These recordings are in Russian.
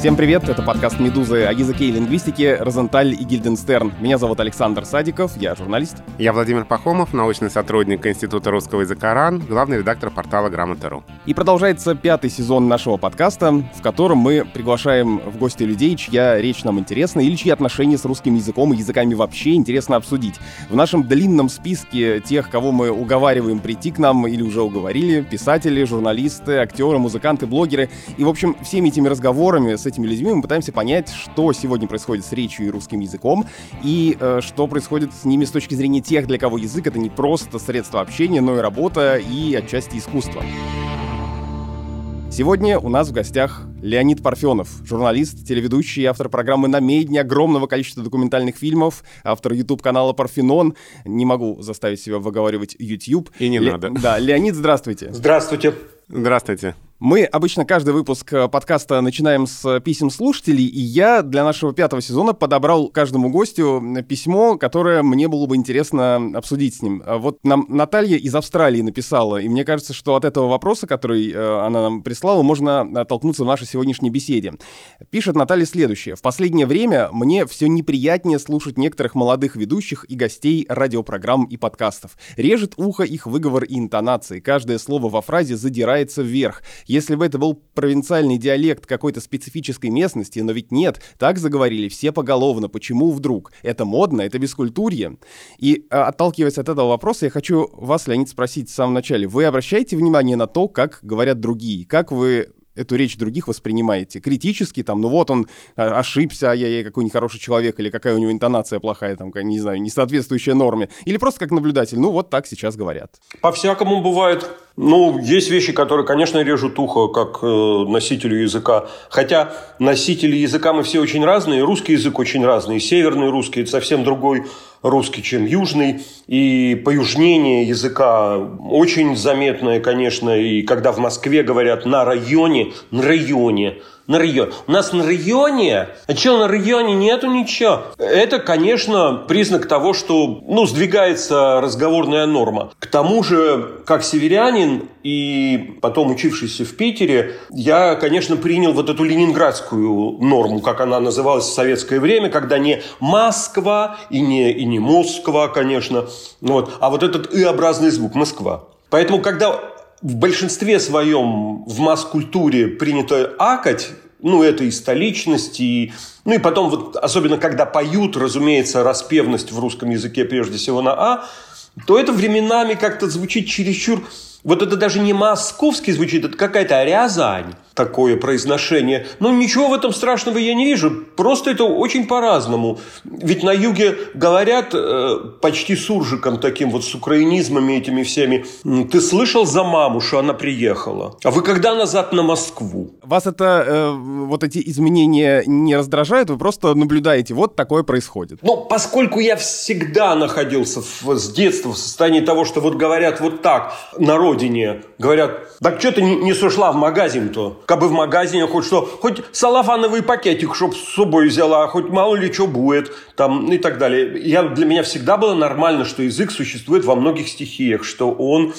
Всем привет, это подкаст «Медузы» о языке и лингвистике «Розенталь» и «Гильденстерн». Меня зовут Александр Садиков, я журналист. Я Владимир Пахомов, научный сотрудник Института русского языка РАН, главный редактор портала «Грамота.ру». И продолжается пятый сезон нашего подкаста, в котором мы приглашаем в гости людей, чья речь нам интересна или чьи отношения с русским языком и языками вообще интересно обсудить. В нашем длинном списке тех, кого мы уговариваем прийти к нам или уже уговорили, писатели, журналисты, актеры, музыканты, блогеры. И, в общем, всеми этими разговорами с этими людьми мы пытаемся понять, что сегодня происходит с речью и русским языком, и э, что происходит с ними с точки зрения тех, для кого язык — это не просто средство общения, но и работа и отчасти искусство. Сегодня у нас в гостях Леонид Парфенов, журналист, телеведущий, автор программы «На медне», огромного количества документальных фильмов, автор YouTube-канала «Парфенон». Не могу заставить себя выговаривать YouTube. И не Ле- надо. Да, Леонид, здравствуйте. Здравствуйте. Здравствуйте. Мы обычно каждый выпуск э, подкаста начинаем с писем слушателей, и я для нашего пятого сезона подобрал каждому гостю письмо, которое мне было бы интересно обсудить с ним. А вот нам Наталья из Австралии написала, и мне кажется, что от этого вопроса, который э, она нам прислала, можно оттолкнуться в нашей сегодняшней беседе. Пишет Наталья следующее. «В последнее время мне все неприятнее слушать некоторых молодых ведущих и гостей радиопрограмм и подкастов. Режет ухо их выговор и интонации. Каждое слово во фразе задирается вверх. Если бы это был провинциальный диалект какой-то специфической местности, но ведь нет, так заговорили все поголовно. Почему вдруг? Это модно, это бескультурье. И а, отталкиваясь от этого вопроса, я хочу вас, Леонид, спросить в самом начале. Вы обращаете внимание на то, как говорят другие? Как вы эту речь других воспринимаете? Критически, там, ну вот он а, ошибся, а я, я какой нехороший человек, или какая у него интонация плохая, там, не знаю, не соответствующая норме. Или просто как наблюдатель, ну вот так сейчас говорят. По-всякому бывает. Ну, есть вещи, которые, конечно, режут ухо, как э, носителю языка. Хотя носители языка мы все очень разные. Русский язык очень разный. Северный русский – это совсем другой русский, чем южный. И поюжнение языка очень заметное, конечно. И когда в Москве говорят «на районе», «на районе», на районе. У нас на районе, а что на районе нету ничего. Это, конечно, признак того, что ну, сдвигается разговорная норма. К тому же, как северянин и потом учившийся в Питере, я, конечно, принял вот эту ленинградскую норму, как она называлась в советское время, когда не Москва и не, и не Москва, конечно, вот, а вот этот «и-образный звук Москва. Поэтому, когда в большинстве своем в масс-культуре принято акать, ну, это и столичность, и... Ну, и потом, вот, особенно когда поют, разумеется, распевность в русском языке прежде всего на «а», то это временами как-то звучит чересчур вот это даже не московский звучит, это какая-то Рязань, такое произношение. Но ничего в этом страшного я не вижу. Просто это очень по-разному. Ведь на юге говорят э, почти суржиком таким вот с украинизмами этими всеми. Ты слышал за маму, что она приехала? А вы когда назад на Москву? Вас это, э, вот эти изменения не раздражают? Вы просто наблюдаете, вот такое происходит? Ну, поскольку я всегда находился в, с детства в состоянии того, что вот говорят вот так, народ родине. Говорят, так что ты не, не сошла в магазин-то? Как бы в магазине хоть что, хоть салафановый пакетик, чтоб с собой взяла, хоть мало ли что будет, там, и так далее. Я, для меня всегда было нормально, что язык существует во многих стихиях, что он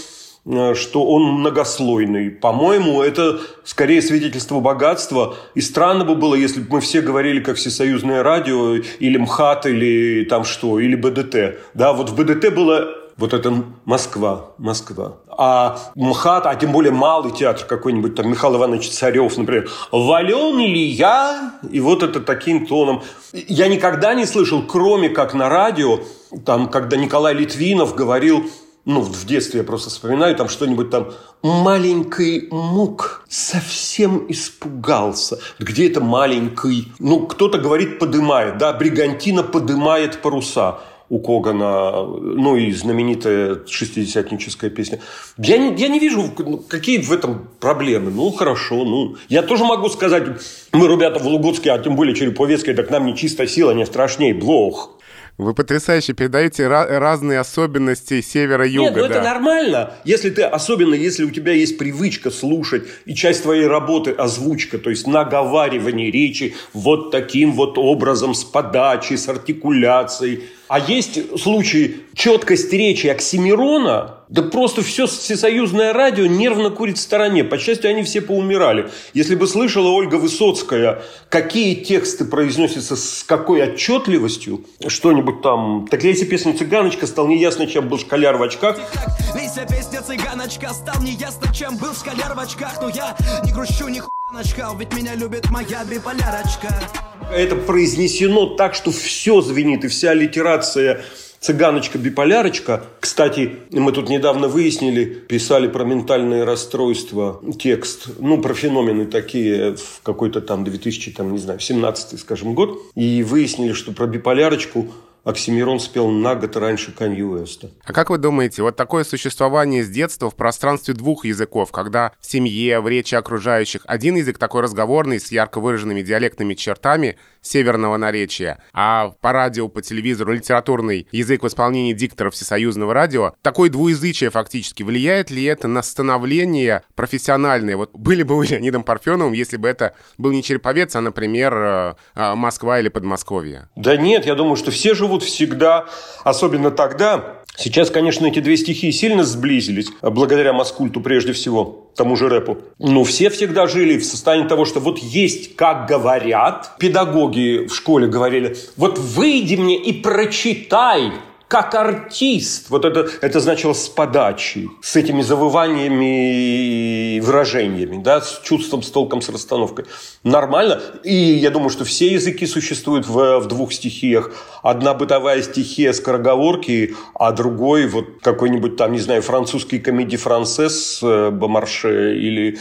э, что он многослойный. По-моему, это скорее свидетельство богатства. И странно бы было, если бы мы все говорили, как всесоюзное радио, или МХАТ, или там что, или БДТ. Да, вот в БДТ было вот это Москва, Москва. А МХАТ, а тем более малый театр какой-нибудь, там Михаил Иванович Царев, например, «Вален ли я?» И вот это таким тоном. Я никогда не слышал, кроме как на радио, там, когда Николай Литвинов говорил, ну, в детстве я просто вспоминаю там что-нибудь там «маленький мук совсем испугался». Где это маленький? Ну, кто-то говорит «подымает», да, «бригантина подымает паруса» у Когана, ну и знаменитая шестидесятническая песня. Я не, я не вижу, ну, какие в этом проблемы. Ну, хорошо. Ну, я тоже могу сказать, мы, ребята, в Лугутске, а тем более Череповецкой, так нам не чистая сила, не страшней, блох. Вы потрясающе передаете разные особенности севера-юга. Нет, ну да. это нормально. Если ты, особенно если у тебя есть привычка слушать, и часть твоей работы озвучка, то есть наговаривание речи вот таким вот образом, с подачей, с артикуляцией – А есть случаи четкость речи Оксимирона, да просто все всесоюзное радио нервно курит в стороне. По счастью, они все поумирали. Если бы слышала Ольга Высоцкая, какие тексты произносятся с какой отчетливостью, что-нибудь там... Так если песня «Цыганочка» стал неясно, чем был школяр в очках. Лися песня «Цыганочка» стал неясно, чем был школяр в очках. Но я не грущу, ни начхал, ведь меня любит моя биполярочка. Это произнесено так, что все звенит, и вся литерация Цыганочка-биполярочка. Кстати, мы тут недавно выяснили, писали про ментальные расстройства текст, ну, про феномены такие в какой-то там 2000, там, не знаю, 17 скажем, год. И выяснили, что про биполярочку Оксимирон спел на год раньше Канье Уэста. А как вы думаете, вот такое существование с детства в пространстве двух языков, когда в семье, в речи окружающих один язык такой разговорный, с ярко выраженными диалектными чертами северного наречия, а по радио, по телевизору литературный язык в исполнении дикторов всесоюзного радио, такое двуязычие фактически, влияет ли это на становление профессиональное? Вот были бы вы Леонидом Парфеновым, если бы это был не Череповец, а, например, э, э, Москва или Подмосковье? Да нет, я думаю, что все живут всегда, особенно тогда. Сейчас, конечно, эти две стихии сильно сблизились, благодаря Маскульту прежде всего, тому же рэпу. Но все всегда жили в состоянии того, что вот есть, как говорят, педагоги в школе говорили, вот выйди мне и прочитай как артист. Вот это, это значило с подачей, с этими завываниями и выражениями, да, с чувством, с толком, с расстановкой. Нормально. И я думаю, что все языки существуют в, в двух стихиях. Одна бытовая стихия скороговорки, а другой вот какой-нибудь там, не знаю, французский комедий францесс э, Бомарше или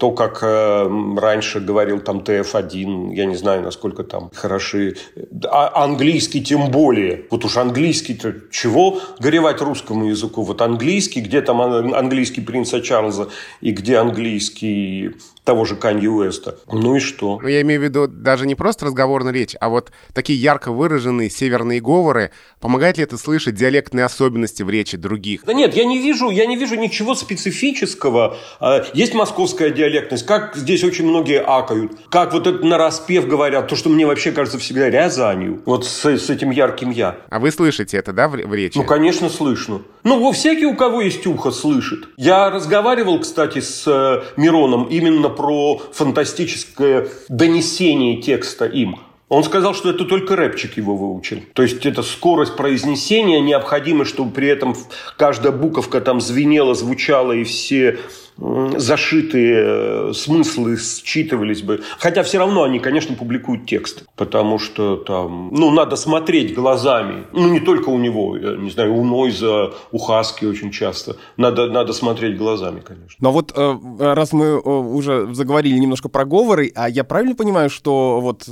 то, как э, раньше говорил там ТФ-1, я не знаю, насколько там хороши. А английский тем более. Вот уж английский чего горевать русскому языку? Вот английский, где там английский принца Чарльза и где английский того же Канье Уэста. Ну и что? Ну, я имею в виду даже не просто разговорная речь, а вот такие ярко выраженные северные говоры. Помогает ли это слышать диалектные особенности в речи других? Да нет, я не вижу, я не вижу ничего специфического. А, есть московская диалектность, как здесь очень многие акают, как вот это на распев говорят, то, что мне вообще кажется всегда Рязанью, вот с, с этим ярким «я». А вы слышите это, да, в, в речи? Ну, конечно, слышно. Ну, во всякий, у кого есть ухо, слышит. Я разговаривал, кстати, с э, Мироном именно про фантастическое донесение текста им. Он сказал, что это только рэпчик его выучил. То есть это скорость произнесения необходима, чтобы при этом каждая буковка там звенела, звучала, и все зашитые э, смыслы считывались бы. Хотя все равно они, конечно, публикуют текст. Потому что там, ну, надо смотреть глазами. Ну, не только у него, я не знаю, у Нойза, у Хаски очень часто. Надо, надо смотреть глазами, конечно. Но вот э, раз мы э, уже заговорили немножко про говоры, а я правильно понимаю, что вот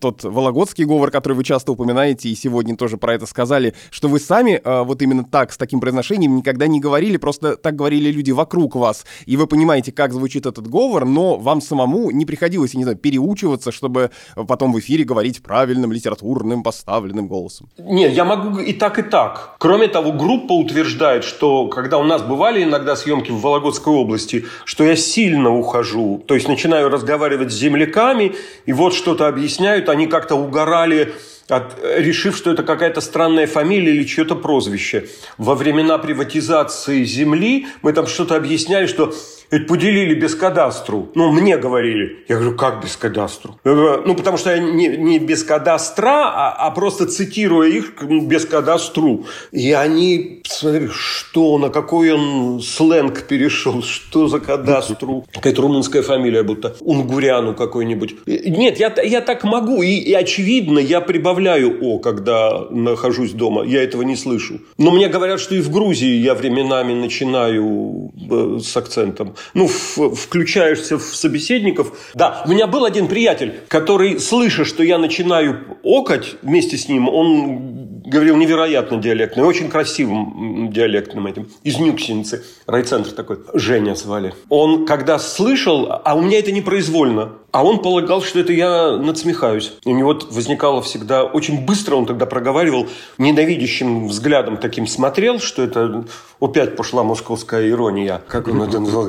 тот вологодский говор, который вы часто упоминаете, и сегодня тоже про это сказали, что вы сами вот именно так, с таким произношением никогда не говорили, просто так говорили люди вокруг вас и вы понимаете, как звучит этот говор, но вам самому не приходилось, я не знаю, переучиваться, чтобы потом в эфире говорить правильным, литературным, поставленным голосом. Нет, я могу и так, и так. Кроме того, группа утверждает, что когда у нас бывали иногда съемки в Вологодской области, что я сильно ухожу. То есть начинаю разговаривать с земляками, и вот что-то объясняют, они как-то угорали от, решив, что это какая-то странная фамилия или чье-то прозвище. Во времена приватизации земли мы там что-то объясняли, что ведь поделили без кадастру. Ну, мне говорили. Я говорю, как без кадастру? Ну, потому что я не, не без кадастра, а, а просто цитируя их без кадастру. И они, смотри, что, на какой он сленг перешел, что за кадастру. Какая-то румынская фамилия будто. Унгуряну какой-нибудь. Нет, я, я так могу. И, и очевидно, я прибавляю «о», когда нахожусь дома. Я этого не слышу. Но мне говорят, что и в Грузии я временами начинаю э, с акцентом ну, в, включаешься в собеседников. Да, у меня был один приятель, который, слыша, что я начинаю окать вместе с ним, он говорил невероятно диалектно, очень красивым диалектным этим, из Нюксеницы, райцентр такой, Женя звали. Он, когда слышал, а у меня это непроизвольно, А он полагал, что это я надсмехаюсь. У него возникало всегда... Очень быстро он тогда проговаривал, ненавидящим взглядом таким смотрел, что это опять пошла московская ирония. Как он это назвал?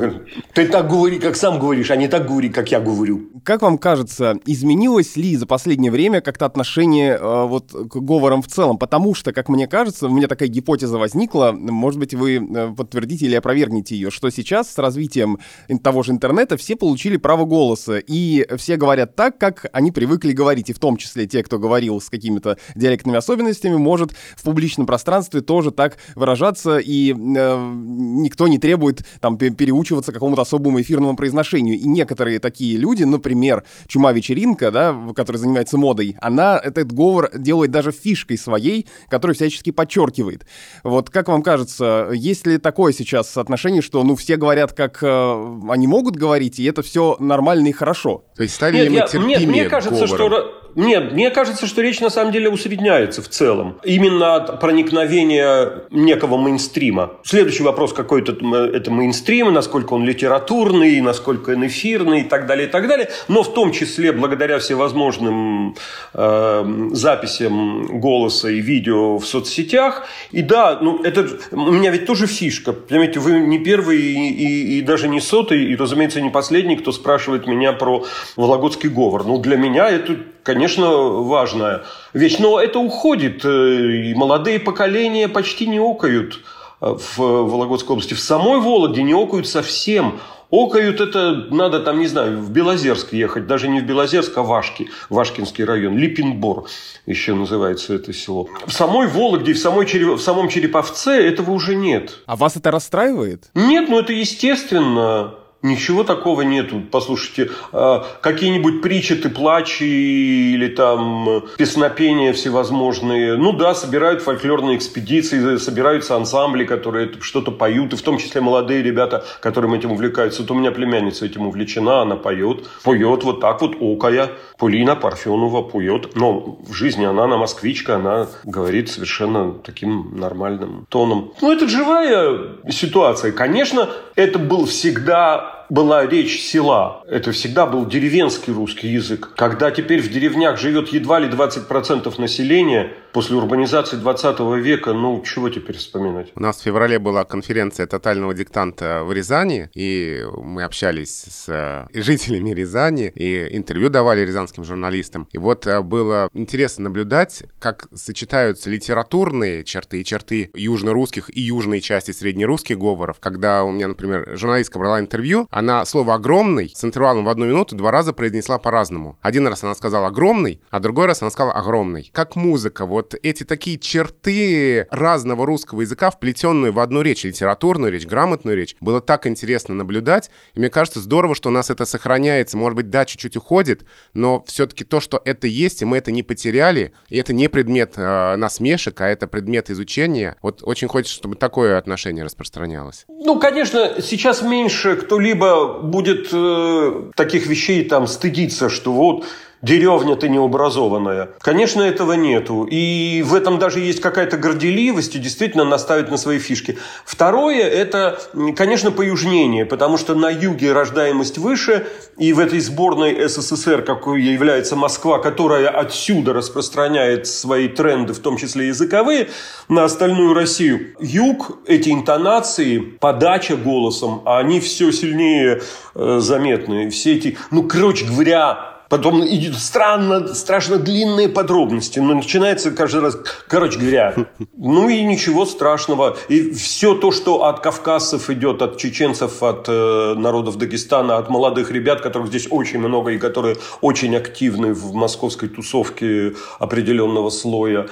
Ты так говори, как сам говоришь, а не так говори, как я говорю. Как вам кажется, изменилось ли за последнее время как-то отношение э, вот к говорам в целом? Потому что, как мне кажется, у меня такая гипотеза возникла, может быть, вы э, подтвердите или опровергнете ее, что сейчас с развитием того же интернета все получили право голоса, и все говорят так, как они привыкли говорить, и в том числе те, кто говорил с какими-то диалектными особенностями, может в публичном пространстве тоже так выражаться, и э, никто не требует там переучиваться какому-то особому эфирному произношению. И некоторые такие люди, например, Чума Вечеринка, да, которая занимается модой, она этот говор делает даже фишкой своей, которую всячески подчеркивает. Вот как вам кажется, есть ли такое сейчас отношение, что ну все говорят, как э, они могут говорить, и это все нормально и хорошо? То есть стали нет, ли мы я, мне, мне кажется, говором? что нет, мне кажется, что речь на самом деле усредняется в целом. Именно от проникновения некого мейнстрима. Следующий вопрос какой-то это мейнстрим, насколько он литературный, насколько он эфирный и так далее, и так далее. Но в том числе благодаря всевозможным э, записям голоса и видео в соцсетях. И да, ну это у меня ведь тоже фишка. Понимаете, вы не первый и, и, и даже не сотый, и, разумеется, не последний, кто спрашивает меня про Вологодский говор. Ну, для меня это конечно, важная вещь. Но это уходит. Э, и молодые поколения почти не окают э, в Вологодской области. В самой Вологде не окают совсем. Окают это надо там, не знаю, в Белозерск ехать. Даже не в Белозерск, а в Вашки. Вашкинский район. Липинбор еще называется это село. В самой Вологде, в, самой, в самом Череповце этого уже нет. А вас это расстраивает? Нет, ну это естественно. Ничего такого нету. Послушайте, а, какие-нибудь притчи ты плачи или там э, песнопения всевозможные. Ну да, собирают фольклорные экспедиции, собираются ансамбли, которые что-то поют, и в том числе молодые ребята, которым этим увлекаются. Вот у меня племянница этим увлечена, она поет. Поет вот так вот, окая. Полина Парфенова поет. Но в жизни она, она москвичка, она говорит совершенно таким нормальным тоном. Ну, это живая ситуация. Конечно, это был всегда была речь села. Это всегда был деревенский русский язык. Когда теперь в деревнях живет едва ли 20% населения, после урбанизации 20 века, ну, чего теперь вспоминать? У нас в феврале была конференция тотального диктанта в Рязани, и мы общались с э, жителями Рязани, и интервью давали рязанским журналистам. И вот э, было интересно наблюдать, как сочетаются литературные черты и черты южно-русских и южной части среднерусских говоров. Когда у меня, например, журналистка брала интервью, она слово «огромный» с интервалом в одну минуту два раза произнесла по-разному. Один раз она сказала «огромный», а другой раз она сказала «огромный». Как музыка, вот эти такие черты разного русского языка, вплетенные в одну речь, литературную речь, грамотную речь, было так интересно наблюдать. И мне кажется, здорово, что у нас это сохраняется. Может быть, да, чуть-чуть уходит, но все-таки то, что это есть, и мы это не потеряли, и это не предмет э, насмешек, а это предмет изучения. Вот очень хочется, чтобы такое отношение распространялось. Ну, конечно, сейчас меньше кто-либо будет э, таких вещей там стыдиться, что вот деревня ты необразованная. Конечно, этого нету. И в этом даже есть какая-то горделивость и действительно наставить на свои фишки. Второе – это, конечно, поюжнение, потому что на юге рождаемость выше, и в этой сборной СССР, какой является Москва, которая отсюда распространяет свои тренды, в том числе языковые, на остальную Россию. Юг, эти интонации, подача голосом, они все сильнее э, заметны. Все эти, ну, короче говоря, Потом идут странно, страшно длинные подробности. Но начинается каждый раз, короче говоря, ну и ничего страшного. И все то, что от кавказцев идет, от чеченцев, от э, народов Дагестана, от молодых ребят, которых здесь очень много и которые очень активны в московской тусовке определенного слоя.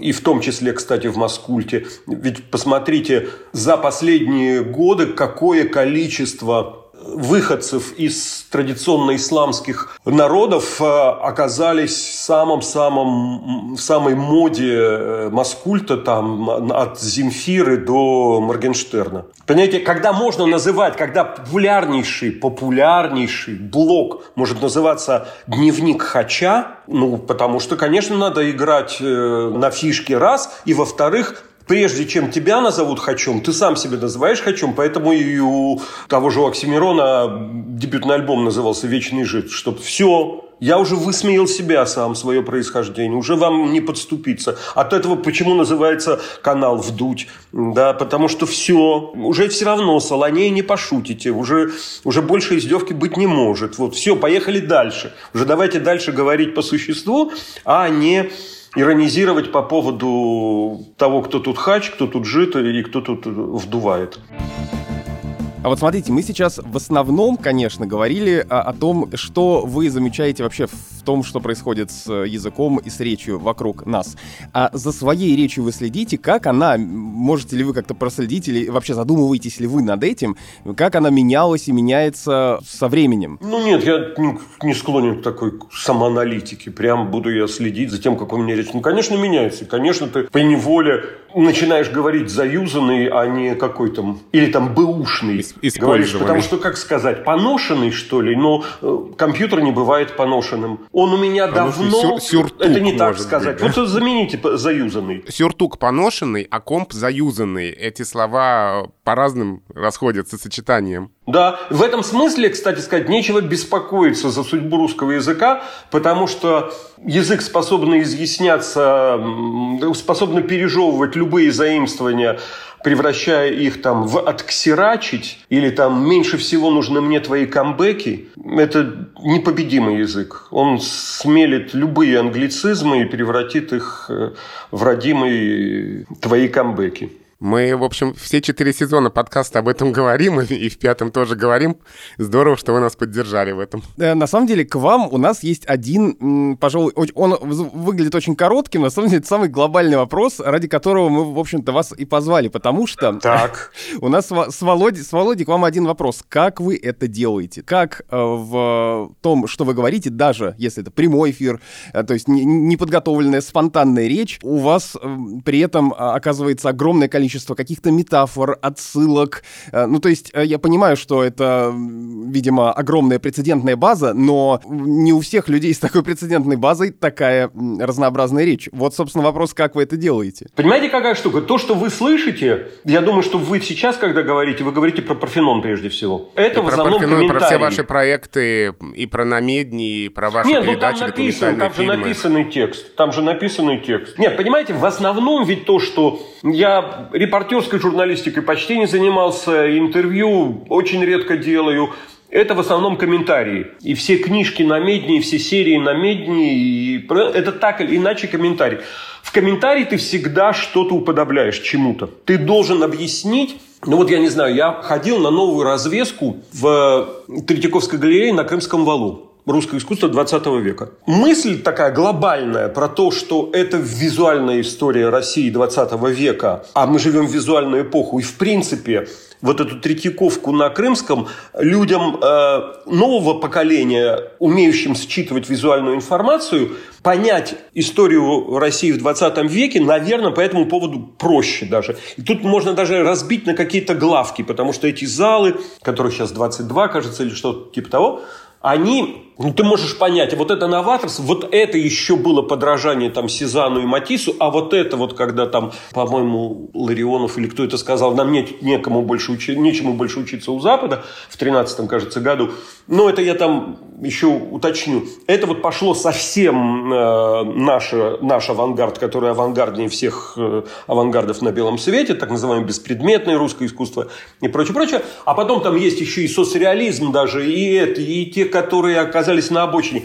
И в том числе, кстати, в Маскульте. Ведь посмотрите, за последние годы какое количество выходцев из традиционно исламских народов э, оказались в самом-самом в самой моде э, Маскульта там от Земфиры до Моргенштерна. Понимаете, когда можно называть, когда популярнейший, популярнейший блог может называться «Дневник Хача», ну, потому что, конечно, надо играть э, на фишке раз, и, во-вторых, прежде чем тебя назовут Хачом, ты сам себя называешь Хачом, поэтому и у того же Оксимирона дебютный альбом назывался «Вечный жид», чтобы все, я уже высмеял себя сам, свое происхождение. Уже вам не подступиться. От этого почему называется канал «Вдуть»? Да, потому что все, уже все равно солоней не пошутите. Уже, уже больше издевки быть не может. Вот, все, поехали дальше. Уже давайте дальше говорить по существу, а не иронизировать по поводу того, кто тут хач, кто тут жит и кто тут вдувает. А вот смотрите, мы сейчас в основном, конечно, говорили о, о том, что вы замечаете вообще в том, что происходит с языком и с речью вокруг нас. А за своей речью вы следите, как она, можете ли вы как-то проследить, или вообще задумываетесь ли вы над этим, как она менялась и меняется со временем? Ну нет, я не склонен к такой самоаналитике. Прям буду я следить за тем, как у меня речь. Ну, конечно, меняется. Конечно, ты по неволе начинаешь говорить заюзанный, а не какой-то... Или там бэушный. Говоришь, потому что, как сказать, поношенный, что ли? Но э, компьютер не бывает поношенным. Он у меня поношенный давно... Сюр сюртук, это не так сказать. Быть, да? Вот замените заюзанный. Сюртук поношенный, а комп заюзанный. Эти слова по разным расходятся сочетанием. Да, в этом смысле, кстати сказать, нечего беспокоиться за судьбу русского языка, потому что язык способен изъясняться, способен пережевывать любые заимствования, превращая их там в отксерачить, или там меньше всего нужны мне твои камбэки, это непобедимый язык. Он смелит любые англицизмы и превратит их э, в родимые твои камбэки. Мы, в общем, все четыре сезона подкаста об этом говорим, и в пятом тоже говорим. Здорово, что вы нас поддержали в этом. Э, на самом деле, к вам у нас есть один, пожалуй, он выглядит очень коротким, на самом деле, это самый глобальный вопрос, ради которого мы, в общем-то, вас и позвали, потому что так. у нас с Володей, с Володей к вам один вопрос. Как вы это делаете? Как э, в том, что вы говорите, даже если это прямой эфир, э, то есть неподготовленная, спонтанная речь, у вас при этом а, оказывается огромное количество количество каких-то метафор, отсылок. Э, ну, то есть э, я понимаю, что это, видимо, огромная прецедентная база, но не у всех людей с такой прецедентной базой такая разнообразная речь. Вот, собственно, вопрос, как вы это делаете. Понимаете, какая штука? То, что вы слышите, я думаю, что вы сейчас, когда говорите, вы говорите про Парфенон прежде всего. Это и в основном про Парфенон, про все ваши проекты, и про намедни, и про ваши Нет, передачи, ну там написан, там же написанный текст. Там же написанный текст. Нет, понимаете, в основном ведь то, что я репортерской журналистикой почти не занимался, интервью очень редко делаю. Это в основном комментарии. И все книжки на медне, и все серии на медне. И... Это так или иначе комментарий. В комментарии ты всегда что-то уподобляешь чему-то. Ты должен объяснить ну вот я не знаю, я ходил на новую развеску в Третьяковской галерее на Крымском валу русское искусство 20 века. Мысль такая глобальная про то, что это визуальная история России 20 века, а мы живем в визуальную эпоху, и в принципе вот эту Третьяковку на Крымском людям э, нового поколения, умеющим считывать визуальную информацию, понять историю России в 20 веке, наверное, по этому поводу проще даже. И тут можно даже разбить на какие-то главки, потому что эти залы, которых сейчас 22, кажется, или что-то типа того, они ну, ты можешь понять, вот это новаторство, вот это еще было подражание там Сезану и Матису, а вот это вот, когда там, по-моему, Ларионов или кто это сказал, нам нет, некому больше учи, нечему больше учиться у Запада в 13 кажется, году, но это я там еще уточню. Это вот пошло совсем э, наш, наш авангард, который авангарднее всех э, авангардов на белом свете, так называемое беспредметное русское искусство и прочее, прочее. А потом там есть еще и соцреализм даже, и это, и те, которые оказались оказались на обочине.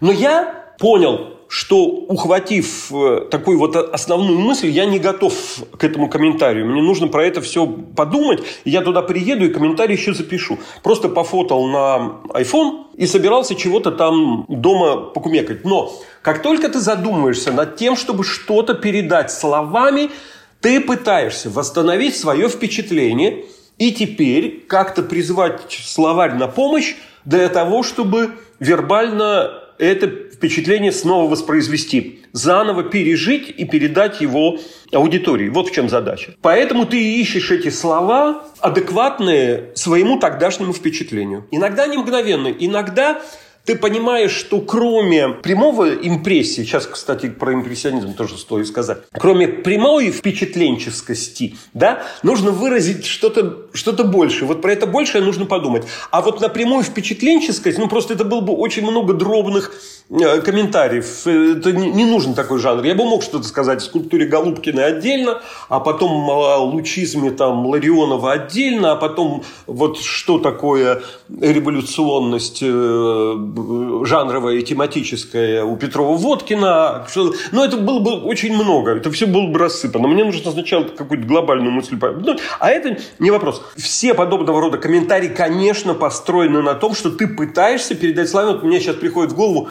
Но я понял, что, ухватив э, такую вот основную мысль, я не готов к этому комментарию. Мне нужно про это все подумать. Я туда приеду и комментарий еще запишу. Просто пофотал на iPhone и собирался чего-то там дома покумекать. Но как только ты задумаешься над тем, чтобы что-то передать словами, ты пытаешься восстановить свое впечатление и теперь как-то призвать словарь на помощь для того, чтобы вербально это впечатление снова воспроизвести, заново пережить и передать его аудитории. Вот в чем задача. Поэтому ты ищешь эти слова, адекватные своему тогдашнему впечатлению. Иногда не мгновенно, иногда ты понимаешь, что кроме прямого импрессии, сейчас, кстати, про импрессионизм тоже стоит сказать, кроме прямой впечатленческости, да, нужно выразить что-то что больше. Вот про это большее нужно подумать. А вот на прямую впечатленческость, ну, просто это было бы очень много дробных комментариев. Это не, нужен такой жанр. Я бы мог что-то сказать о скульптуре Голубкина отдельно, а потом о лучизме там Ларионова отдельно, а потом вот что такое революционность э, жанровая и тематическая у Петрова-Водкина. Но это было бы очень много. Это все было бы рассыпано. Мне нужно сначала какую-то глобальную мысль. Ну, а это не вопрос. Все подобного рода комментарии, конечно, построены на том, что ты пытаешься передать славе. Вот мне сейчас приходит в голову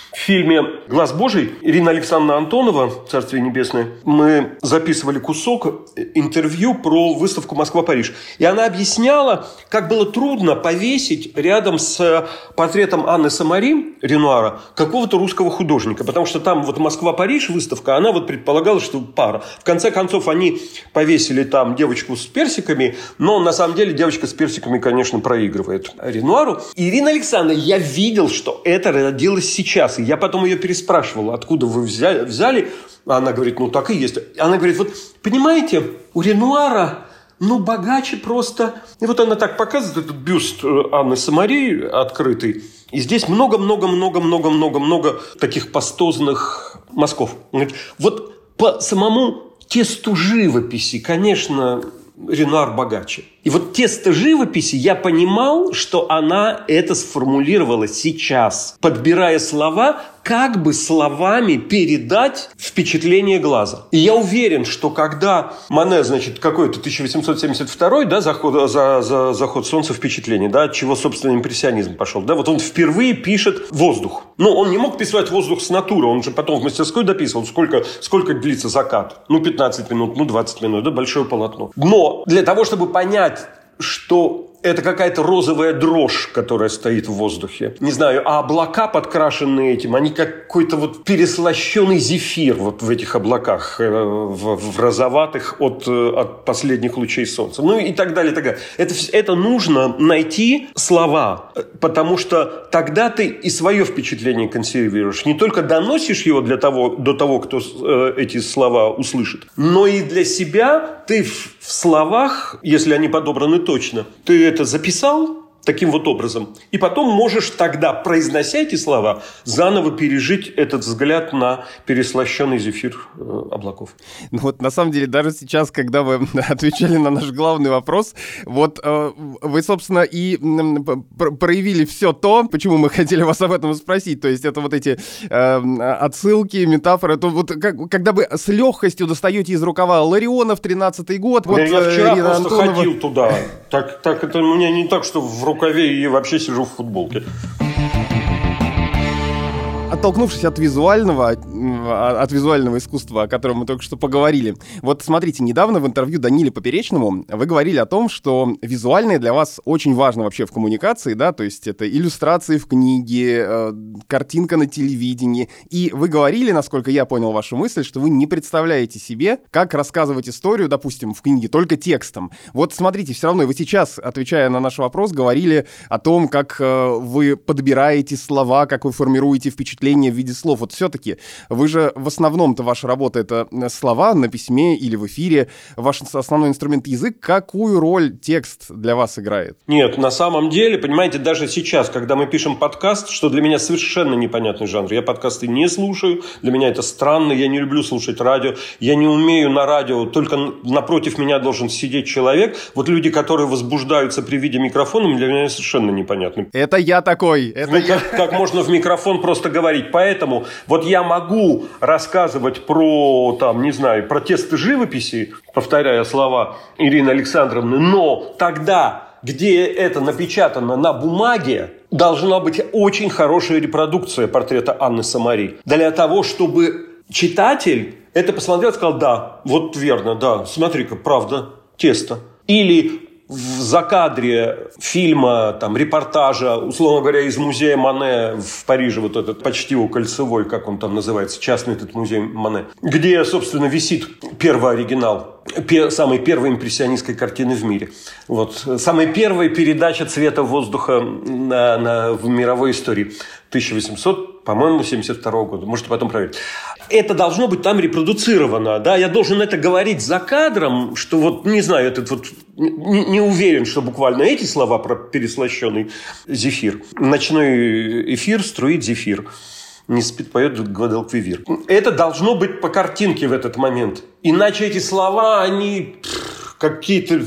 в фильме «Глаз Божий» Ирина Александровна Антонова, Царствие Небесное, мы записывали кусок интервью про выставку «Москва-Париж». И она объясняла, как было трудно повесить рядом с портретом Анны Самари, Ренуара, какого-то русского художника. Потому что там вот «Москва-Париж» выставка, она вот предполагала, что пара. В конце концов, они повесили там девочку с персиками, но на самом деле девочка с персиками, конечно, проигрывает Ренуару. Ирина Александровна, я видел, что это родилось сейчас я потом ее переспрашивал, откуда вы взяли, взяли. Она говорит, ну так и есть. Она говорит, вот понимаете, у Ренуара ну, богаче просто. И вот она так показывает этот бюст э, Анны Самарии открытый. И здесь много-много-много-много-много-много таких пастозных мазков. Вот по самому тесту живописи, конечно, Ренуар богаче. И вот тесто живописи я понимал, что она это сформулировала сейчас, подбирая слова, как бы словами передать впечатление глаза. И я уверен, что когда Мане, значит, какой-то 1872 да, заход, за, за, заход солнца впечатление, да, от чего, собственно, импрессионизм пошел, да, вот он впервые пишет воздух. Но он не мог писать воздух с натуры, он же потом в мастерской дописывал, сколько, сколько длится закат. Ну, 15 минут, ну, 20 минут, да, большое полотно. Но для того, чтобы понять, что это какая-то розовая дрожь, которая стоит в воздухе. Не знаю, а облака, подкрашенные этим, они как какой-то вот переслащенный зефир вот в этих облаках, э, в, в розоватых от, э, от последних лучей солнца. Ну и так далее, так далее. Это, это нужно найти слова, потому что тогда ты и свое впечатление консервируешь. Не только доносишь его для того, до того, кто э, эти слова услышит, но и для себя ты в, словах, если они подобраны точно, ты это записал, таким вот образом. И потом можешь тогда, произнося эти слова, заново пережить этот взгляд на переслащенный зефир э, облаков. Ну вот на самом деле даже сейчас, когда вы отвечали на наш главный вопрос, вот э, вы, собственно, и проявили все то, почему мы хотели вас об этом спросить. То есть это вот эти э, отсылки, метафоры. То вот как, когда вы с легкостью достаете из рукава Ларионов 13-й год. Вот, я вчера Ирина просто Антонова... ходил туда. Так, так это у меня не так, что в рукаве и вообще сижу в футболке. Оттолкнувшись от визуального, а, от визуального искусства, о котором мы только что поговорили. Вот смотрите, недавно в интервью Даниле Поперечному вы говорили о том, что визуальное для вас очень важно вообще в коммуникации, да, то есть это иллюстрации в книге, э, картинка на телевидении. И вы говорили, насколько я понял вашу мысль, что вы не представляете себе, как рассказывать историю, допустим, в книге только текстом. Вот смотрите, все равно вы сейчас, отвечая на наш вопрос, говорили о том, как э, вы подбираете слова, как вы формируете впечатление впечатление в виде слов. Вот все-таки вы же в основном-то ваша работа это э, слова на письме или в эфире. Ваш основной инструмент язык. Какую роль текст для вас играет? Нет, на самом деле, понимаете, даже сейчас, когда мы пишем подкаст, что для меня совершенно непонятный жанр. Я подкасты не слушаю, для меня это странно, я не люблю слушать радио, я не умею на радио, только напротив меня должен сидеть человек. Вот люди, которые возбуждаются при виде микрофона, для меня совершенно непонятны. Это я такой. Это ну, я. Как, как можно в микрофон просто говорить? Говорить. Поэтому вот я могу рассказывать про, там, не знаю, про тесты живописи, повторяя слова Ирины Александровны, но тогда, где это напечатано на бумаге, должна быть очень хорошая репродукция портрета Анны Самари. Для того, чтобы читатель это посмотрел и сказал, да, вот верно, да, смотри-ка, правда, тесто. Или в закадре фильма, там, репортажа, условно говоря, из музея Мане в Париже, вот этот почти у Кольцевой, как он там называется, частный этот музей Мане, где, собственно, висит первый оригинал самой первой импрессионистской картины в мире. Вот. Самая первая передача цвета воздуха на, на, в мировой истории. 1800, по-моему, 72 года. Можете потом проверить. Это должно быть там репродуцировано. Да? Я должен это говорить за кадром, что вот, не знаю, этот вот не, не уверен, что буквально эти слова про переслащенный зефир. Ночной эфир струит зефир не спит, поет Гвадалквивир. Это должно быть по картинке в этот момент. Иначе эти слова, они какие-то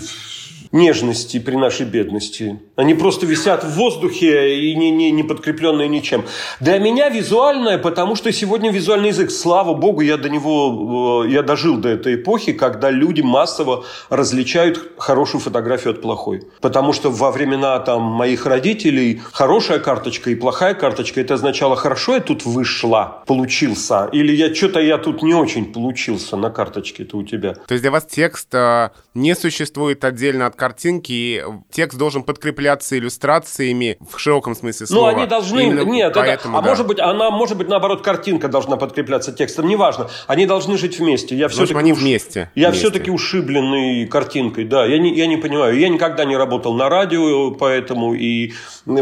нежности при нашей бедности. Они просто висят в воздухе и не, не, не подкрепленные ничем. Для меня визуальное, потому что сегодня визуальный язык, слава богу, я до него, э, я дожил до этой эпохи, когда люди массово различают хорошую фотографию от плохой. Потому что во времена там, моих родителей хорошая карточка и плохая карточка, это означало, хорошо я тут вышла, получился, или я что-то я тут не очень получился на карточке это у тебя. То есть для вас текст э, не существует отдельно от картинки, текст должен подкрепляться иллюстрациями в широком смысле слова. Ну, они должны... Именно нет, поэтому, это, а может быть, она, может быть, наоборот, картинка должна подкрепляться текстом, неважно. Они должны жить вместе. Я все-таки они вместе. Я все-таки ушибленный картинкой, да. Я не, я не понимаю. Я никогда не работал на радио, поэтому и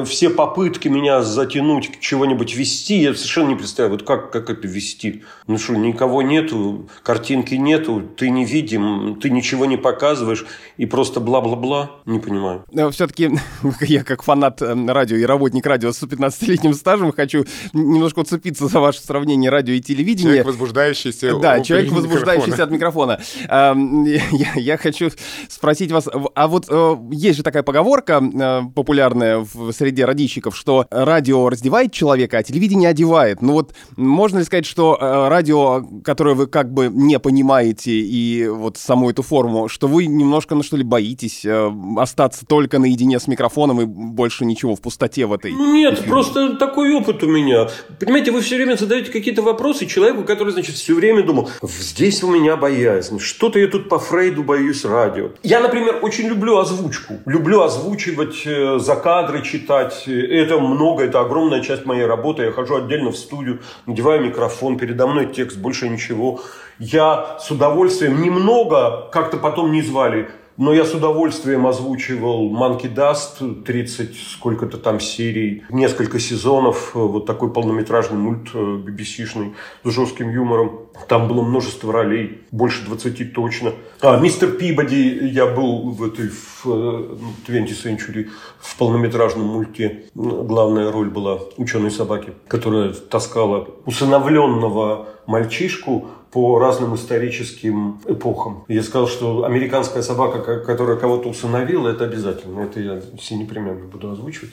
все попытки меня затянуть к чего-нибудь вести, я совершенно не представляю, вот как, как это вести. Ну что, никого нету, картинки нету, ты не видим, ты ничего не показываешь, и просто бла-бла-бла, не понимаю. Все-таки я как фанат э, радио и работник радио с 15-летним стажем хочу немножко уцепиться за ваше сравнение радио и телевидения. Человек, возбуждающийся Да, человек, возбуждающийся от микрофона. Я хочу спросить вас, а вот э, есть же такая поговорка э, популярная в среди радищиков, что радио раздевает человека, а телевидение одевает. Ну вот можно ли сказать, что радио, которое вы как бы не понимаете и вот саму эту форму, что вы немножко, ну что ли, боитесь э, остаться только наедине с микрофоном и больше ничего в пустоте в этой? Нет, эфире? просто такой опыт у меня. Понимаете, вы все время задаете какие-то вопросы человеку, который, значит, все время думал, здесь у меня боязнь, что-то я тут по Фрейду боюсь радио. Я, например, очень люблю озвучку. Люблю озвучивать, э, за кадры читать. Это много, это огромная часть моей работы. Я хожу отдельно в студию, надеваю микрофон, передо мной текст, больше ничего. Я с удовольствием немного, как-то потом не звали, но я с удовольствием озвучивал Monkey Dust, 30 сколько-то там серий, несколько сезонов, вот такой полнометражный мульт BBC-шный э, с жестким юмором. Там было множество ролей, больше 20 точно. А, Мистер Пибоди, я был в этой в 20th э, Century в полнометражном мульте. Главная роль была ученой собаки, которая таскала усыновленного мальчишку по разным историческим эпохам. Я сказал, что американская собака, которая кого-то усыновила, это обязательно. Это я все непременно буду озвучивать.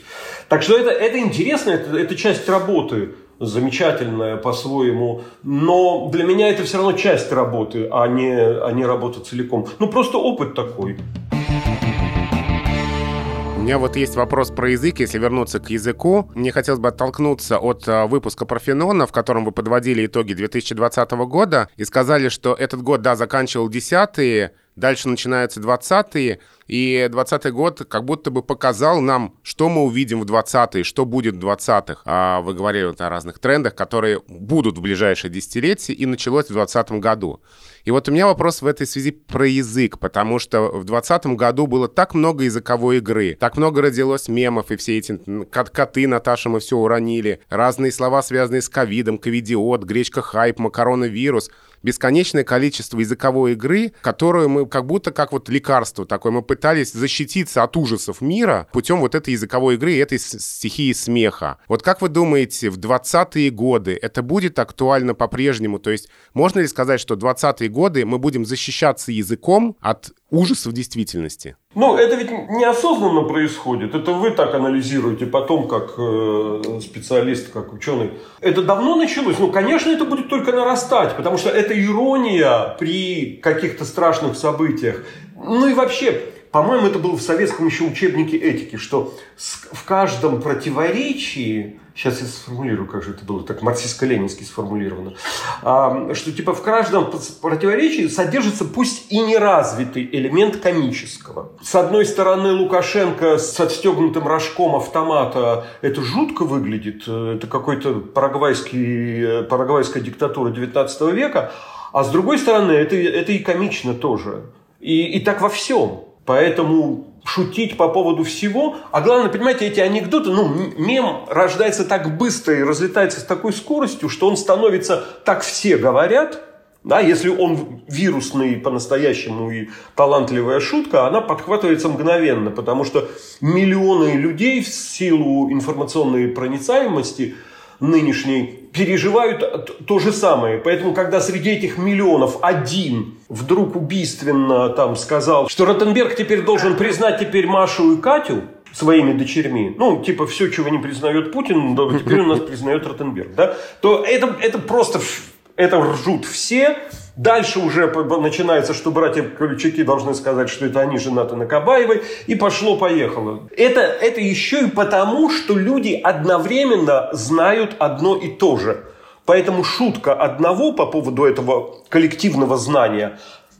Так что это, это интересно, это, это часть работы замечательная по-своему, но для меня это все равно часть работы, а не, а не работа целиком. Ну, просто опыт такой. Меня вот есть вопрос про язык, если вернуться к языку. Мне хотелось бы оттолкнуться от а, выпуска про Фенона, в котором вы подводили итоги 2020 года и сказали, что этот год, да, заканчивал десятые, дальше начинаются двадцатые, и 20 год как будто бы показал нам, что мы увидим в 20-е, что будет в 20-х. А вы говорили о разных трендах, которые будут в ближайшее десятилетие, и началось в 2020 году. И вот у меня вопрос в этой связи про язык, потому что в 2020 году было так много языковой игры, так много родилось мемов, и все эти коты Наташа мы все уронили, разные слова, связанные с ковидом, ковидиот, гречка хайп, макароновирус — бесконечное количество языковой игры, которую мы как будто как вот лекарство такое, мы пытались защититься от ужасов мира путем вот этой языковой игры и этой стихии смеха. Вот как вы думаете, в 20-е годы это будет актуально по-прежнему? То есть можно ли сказать, что 20-е годы мы будем защищаться языком от ужасов действительности? Ну, это ведь неосознанно происходит. Это вы так анализируете потом, как э, специалист, как ученый. Это давно началось. Ну, конечно, это будет только нарастать, потому что это ирония при каких-то страшных событиях. Ну и вообще, по-моему, это было в советском еще учебнике этики, что в каждом противоречии Сейчас я сформулирую, как же это было так марксистско-ленински сформулировано. А, что типа в каждом противоречии содержится пусть и неразвитый элемент комического. С одной стороны, Лукашенко с отстегнутым рожком автомата, это жутко выглядит. Это какой-то парагвайский, парагвайская диктатура 19 века. А с другой стороны, это, это и комично тоже. И, и так во всем. Поэтому шутить по поводу всего. А главное, понимаете, эти анекдоты, ну, мем рождается так быстро и разлетается с такой скоростью, что он становится так все говорят, да, если он вирусный по-настоящему и талантливая шутка, она подхватывается мгновенно, потому что миллионы людей в силу информационной проницаемости нынешней переживают то же самое. Поэтому, когда среди этих миллионов один вдруг убийственно там сказал, что Ротенберг теперь должен признать теперь Машу и Катю, своими дочерьми, ну, типа, все, чего не признает Путин, да, теперь у нас признает Ротенберг, да, то это, это просто это ржут все. Дальше уже начинается, что братья Ключаки должны сказать, что это они женаты на Кабаевой. И пошло-поехало. Это, это еще и потому, что люди одновременно знают одно и то же. Поэтому шутка одного по поводу этого коллективного знания,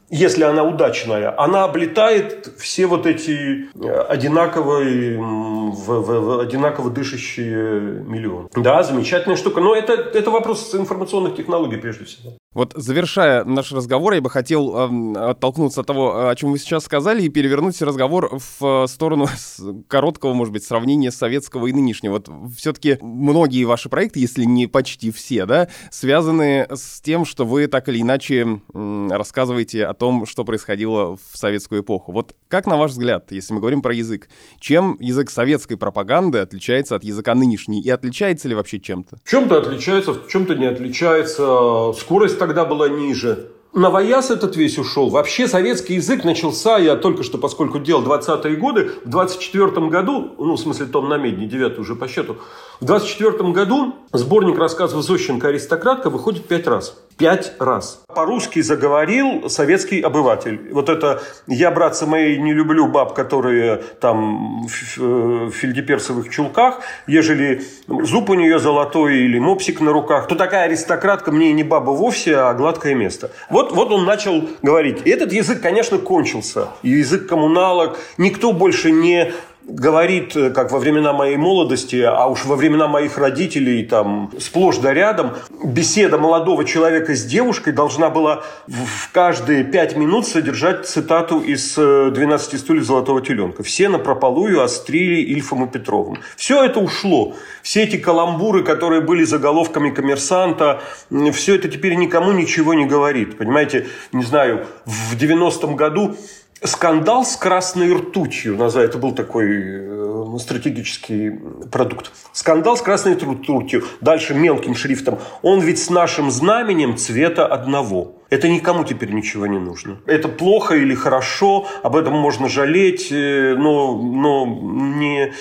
если она удачная, она облетает все вот эти э, одинаковые, в, в, одинаково дышащие миллионы. Да, замечательная штука. Но это, это вопрос информационных технологий прежде всего. Вот завершая наш разговор, я бы хотел э, оттолкнуться от того, о чем вы сейчас сказали, и перевернуть разговор в сторону короткого, может быть, сравнения советского и нынешнего. Вот все-таки многие ваши проекты, если не почти все, да, связаны с тем, что вы так или иначе э, рассказываете о том, что происходило в советскую эпоху. Вот как, на ваш взгляд, если мы говорим про язык, чем язык советской пропаганды отличается от языка нынешней? И отличается ли вообще чем-то? В чем-то отличается, в чем-то не отличается. Скорость тогда была ниже. Новояз этот весь ушел. Вообще советский язык начался, я только что, поскольку делал 20-е годы, в 24 году, ну, в смысле, том на медне, 9 уже по счету, в 24 году сборник рассказов Зощенко «Аристократка» выходит пять раз. Пять раз. По-русски заговорил советский обыватель. Вот это «я, братцы мои, не люблю баб, которые там в фельдеперсовых чулках, ежели зуб у нее золотой или мопсик на руках, то такая аристократка мне не баба вовсе, а гладкое место». Вот, вот он начал говорить. И этот язык, конечно, кончился. Язык коммуналок. Никто больше не говорит, э, как во времена моей молодости, а уж во времена моих родителей, там, сплошь да рядом, беседа молодого человека с девушкой должна была в каждые пять минут содержать цитату из «12 стульев золотого теленка». Все на прополую острили Ильфом и Петровым. Все это ушло. Все эти каламбуры, которые были заголовками коммерсанта, все это теперь никому ничего не говорит. Понимаете, не знаю, в 90-м году Скандал с красной ртутью, это был такой э, стратегический продукт. Скандал с красной ртутью, дальше мелким шрифтом. Он ведь с нашим знаменем цвета одного. Это никому теперь ничего не нужно. Это плохо или хорошо, об этом можно жалеть, э, но, но не,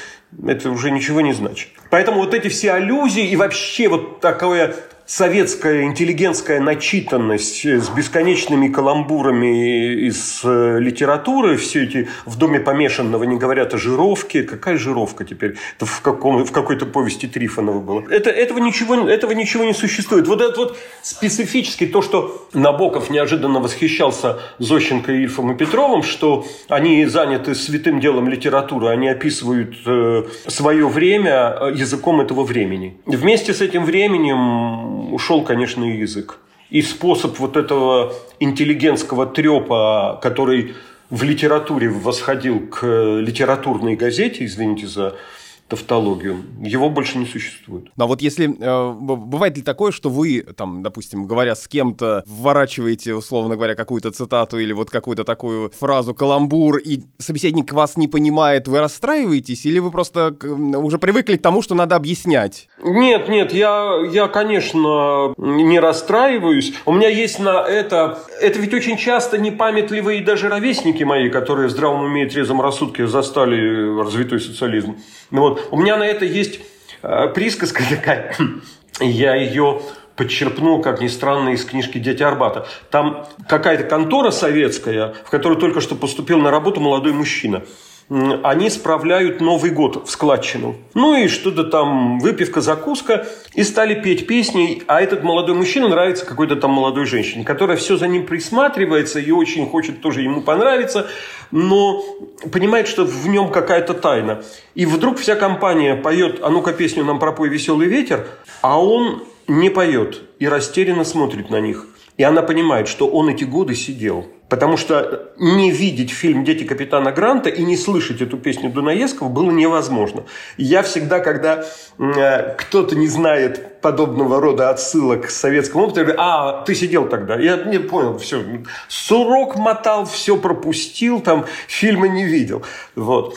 это уже ничего не значит. Поэтому вот эти все аллюзии и вообще вот такое советская интеллигентская начитанность с бесконечными каламбурами из э, литературы, все эти в доме помешанного не говорят о жировке. Какая жировка теперь? Это в, каком, в какой-то повести Трифонова было. Это, этого, ничего, этого ничего не существует. Вот это вот специфически то, что Набоков неожиданно восхищался Зощенко, Ильфом и Петровым, что они заняты святым делом литературы, они описывают э, свое время э, языком этого времени. Вместе с этим временем ушел, конечно, язык. И способ вот этого интеллигентского трепа, который в литературе восходил к литературной газете, извините за тавтологию. Его больше не существует. Но вот если... Э, бывает ли такое, что вы, там, допустим, говоря с кем-то, вворачиваете, условно говоря, какую-то цитату или вот какую-то такую фразу, каламбур, и собеседник вас не понимает, вы расстраиваетесь, или вы просто уже привыкли к тому, что надо объяснять? Нет, нет, я, я конечно, не расстраиваюсь. У меня есть на это... Это ведь очень часто непамятливые даже ровесники мои, которые в здравом уме и трезвом рассудке застали развитой социализм. Вот. У меня на это есть э, присказка такая. Я ее подчерпнул, как ни странно, из книжки «Дети Арбата». Там какая-то контора советская, в которую только что поступил на работу молодой мужчина – они справляют Новый год в складчину. Ну и что-то там, выпивка, закуска. И стали петь песни. А этот молодой мужчина нравится какой-то там молодой женщине, которая все за ним присматривается и очень хочет тоже ему понравиться, но понимает, что в нем какая-то тайна. И вдруг вся компания поет «А ну-ка песню нам пропой веселый ветер», а он не поет и растерянно смотрит на них. И она понимает, что он эти годы сидел – Потому что не видеть фильм «Дети капитана Гранта» и не слышать эту песню Дунаевского было невозможно. Я всегда, когда э, кто-то не знает подобного рода отсылок к советскому опыту, я говорю, а, ты сидел тогда. Я не понял, все. Сурок мотал, все пропустил, там фильма не видел. Вот.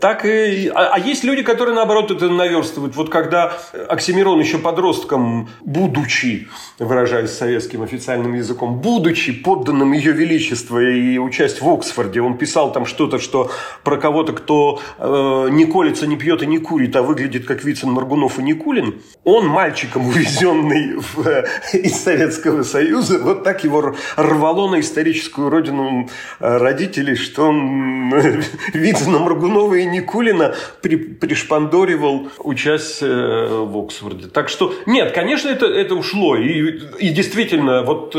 Так и... А, а есть люди, которые, наоборот, это наверстывают. Вот когда Оксимирон еще подростком, будучи, выражаясь советским официальным языком, будучи подданным ее величества и участь в Оксфорде, он писал там что-то, что про кого-то, кто э, не колется, не пьет и не курит, а выглядит как Вицин, Маргунов и Никулин, он мальчиком, увезенный в, э, из Советского Союза, вот так его рвало на историческую родину э, родителей, что он э, Вицина, Маргунова и Никулина при, пришпандоривал, учась э, в Оксфорде. Так что, нет, конечно, это, это ушло. И, и действительно, вот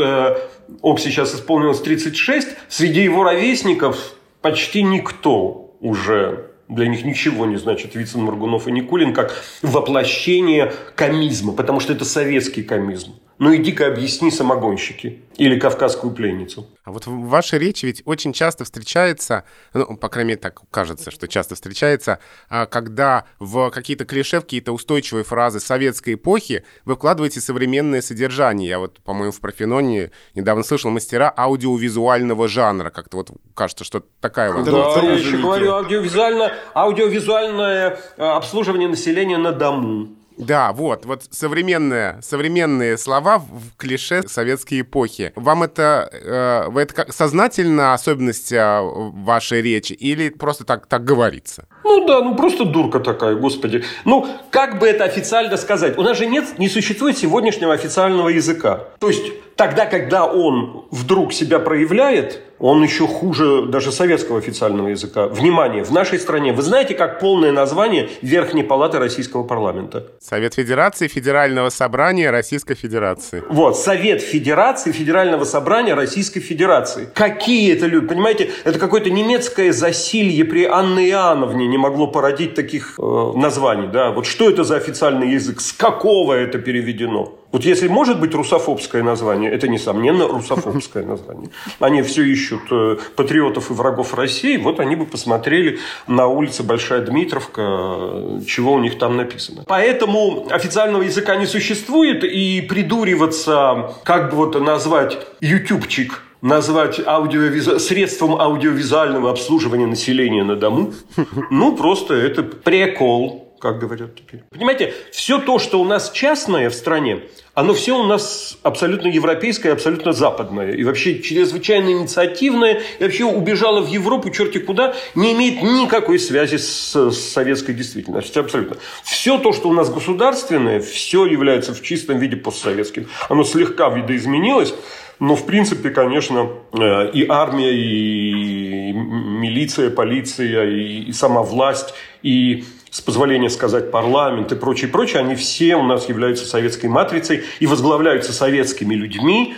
Окси сейчас исполнилось 36, среди его ровесников почти никто уже для них ничего не значит Вицин, Моргунов и Никулин как воплощение комизма, потому что это советский комизм. Ну иди-ка объясни самогонщики или кавказскую пленницу. А вот в вашей речи ведь очень часто встречается, ну, по крайней мере, так кажется, что часто встречается, а, когда в какие-то клише, в какие-то устойчивые фразы советской эпохи вы вкладываете современное содержание. Я вот, по-моему, в профеноне недавно слышал мастера аудиовизуального жанра. Как-то вот кажется, что такая вот... Да, я еще говорю, аудиовизуально, аудиовизуальное а, обслуживание населения на дому. Да, вот, вот современные, современные слова в клише советской эпохи. Вам это, э, это как сознательно особенность э, вашей речи или просто так, так говорится? Ну да, ну просто дурка такая, господи. Ну, как бы это официально сказать? У нас же нет, не существует сегодняшнего официального языка. То есть тогда, когда он вдруг себя проявляет, он еще хуже даже советского официального языка. Внимание, в нашей стране, вы знаете, как полное название Верхней Палаты Российского парламента? Совет Федерации Федерального Собрания Российской Федерации. Вот, Совет Федерации Федерального Собрания Российской Федерации. Какие это люди, понимаете, это какое-то немецкое засилье при Анне Иоанновне не могло породить таких э, названий, да? Вот что это за официальный язык, с какого это переведено? Вот если может быть русофобское название, это, несомненно, русофобское название. Они все ищут э, патриотов и врагов России, вот они бы посмотрели на улице Большая Дмитровка, чего у них там написано. Поэтому официального языка не существует, и придуриваться, как бы вот назвать ютубчик назвать аудиовизу... средством аудиовизуального обслуживания населения на дому, ну, просто это прикол как говорят теперь. Понимаете, все то, что у нас частное в стране, оно все у нас абсолютно европейское, абсолютно западное. И вообще чрезвычайно инициативное. И вообще убежало в Европу черти куда, не имеет никакой связи с, с советской действительностью. Абсолютно. Все то, что у нас государственное, все является в чистом виде постсоветским. Оно слегка видоизменилось. Но, в принципе, конечно, э, и армия, и милиция, полиция, и сама власть, и с позволения сказать, парламент и прочее, прочее, они все у нас являются советской матрицей и возглавляются советскими людьми.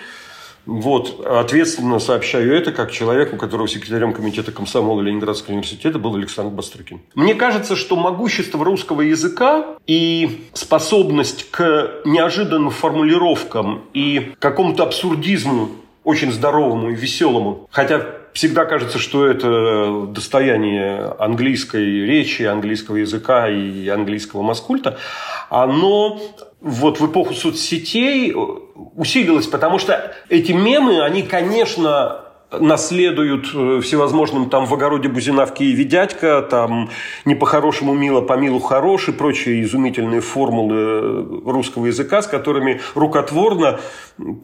Вот, ответственно сообщаю это как человеку, у которого секретарем комитета комсомола Ленинградского университета был Александр Бастрыкин. Мне кажется, что могущество русского языка и способность к неожиданным формулировкам и какому-то абсурдизму очень здоровому и веселому, хотя всегда кажется, что это достояние английской речи, английского языка и английского маскульта, оно вот в эпоху соцсетей усилилось, потому что эти мемы, они, конечно, наследуют э, всевозможным там в огороде Бузина в Киеве там не по-хорошему мило, по милу хорош и прочие изумительные формулы э, русского языка, с которыми рукотворно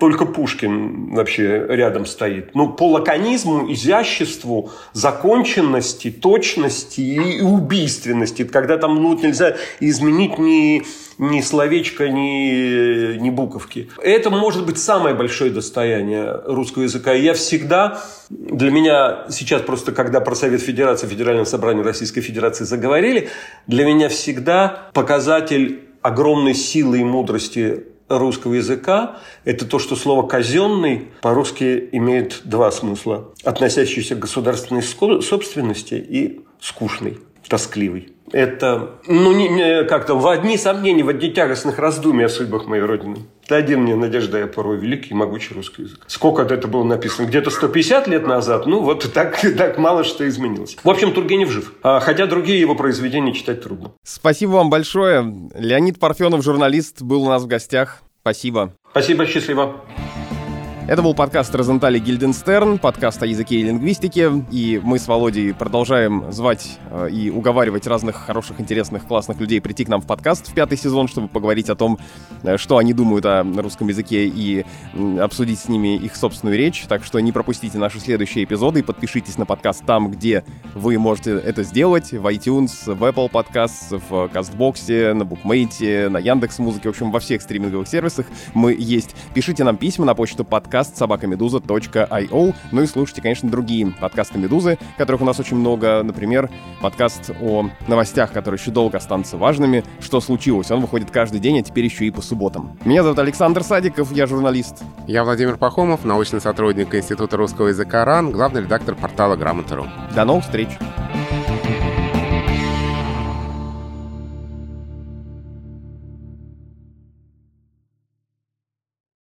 только Пушкин вообще рядом стоит. Ну, по лаконизму, изяществу, законченности, точности и убийственности, когда там ну, нельзя изменить ни ни словечка, ни, ни буковки. Это может быть самое большое достояние русского языка. И я всегда, для меня сейчас просто, когда про Совет Федерации, Федеральное собрание Российской Федерации заговорили, для меня всегда показатель огромной силы и мудрости русского языка – это то, что слово «казенный» по-русски имеет два смысла, относящиеся к государственной собственности и скучный, тоскливый. Это, ну, не, как-то в одни сомнения, в одни тягостных раздумий о судьбах моей Родины. Ты один мне, Надежда, я порой великий и могучий русский язык. Сколько это было написано? Где-то 150 лет назад? Ну, вот так, так мало что изменилось. В общем, Тургенев жив. А, хотя другие его произведения читать трудно. Спасибо вам большое. Леонид Парфенов, журналист, был у нас в гостях. Спасибо. Спасибо, счастливо. Это был подкаст Розентали Гильденстерн, подкаст о языке и лингвистике, и мы с Володей продолжаем звать э, и уговаривать разных хороших, интересных, классных людей прийти к нам в подкаст в пятый сезон, чтобы поговорить о том, э, что они думают о русском языке и обсудить с ними их собственную речь. Так что не пропустите наши следующие эпизоды и подпишитесь на подкаст там, где вы можете это сделать, в iTunes, в Apple Podcasts, в Кастбоксе, на Букмейте, на Яндекс.Музыке, в общем, во всех стриминговых сервисах мы есть. Пишите нам письма на почту подкаст подкаст собакамедуза.io. Ну и слушайте, конечно, другие подкасты Медузы, которых у нас очень много. Например, подкаст о новостях, которые еще долго останутся важными. Что случилось? Он выходит каждый день, а теперь еще и по субботам. Меня зовут Александр Садиков, я журналист. Я Владимир Пахомов, научный сотрудник Института русского языка РАН, главный редактор портала Грамота.ру. До новых встреч!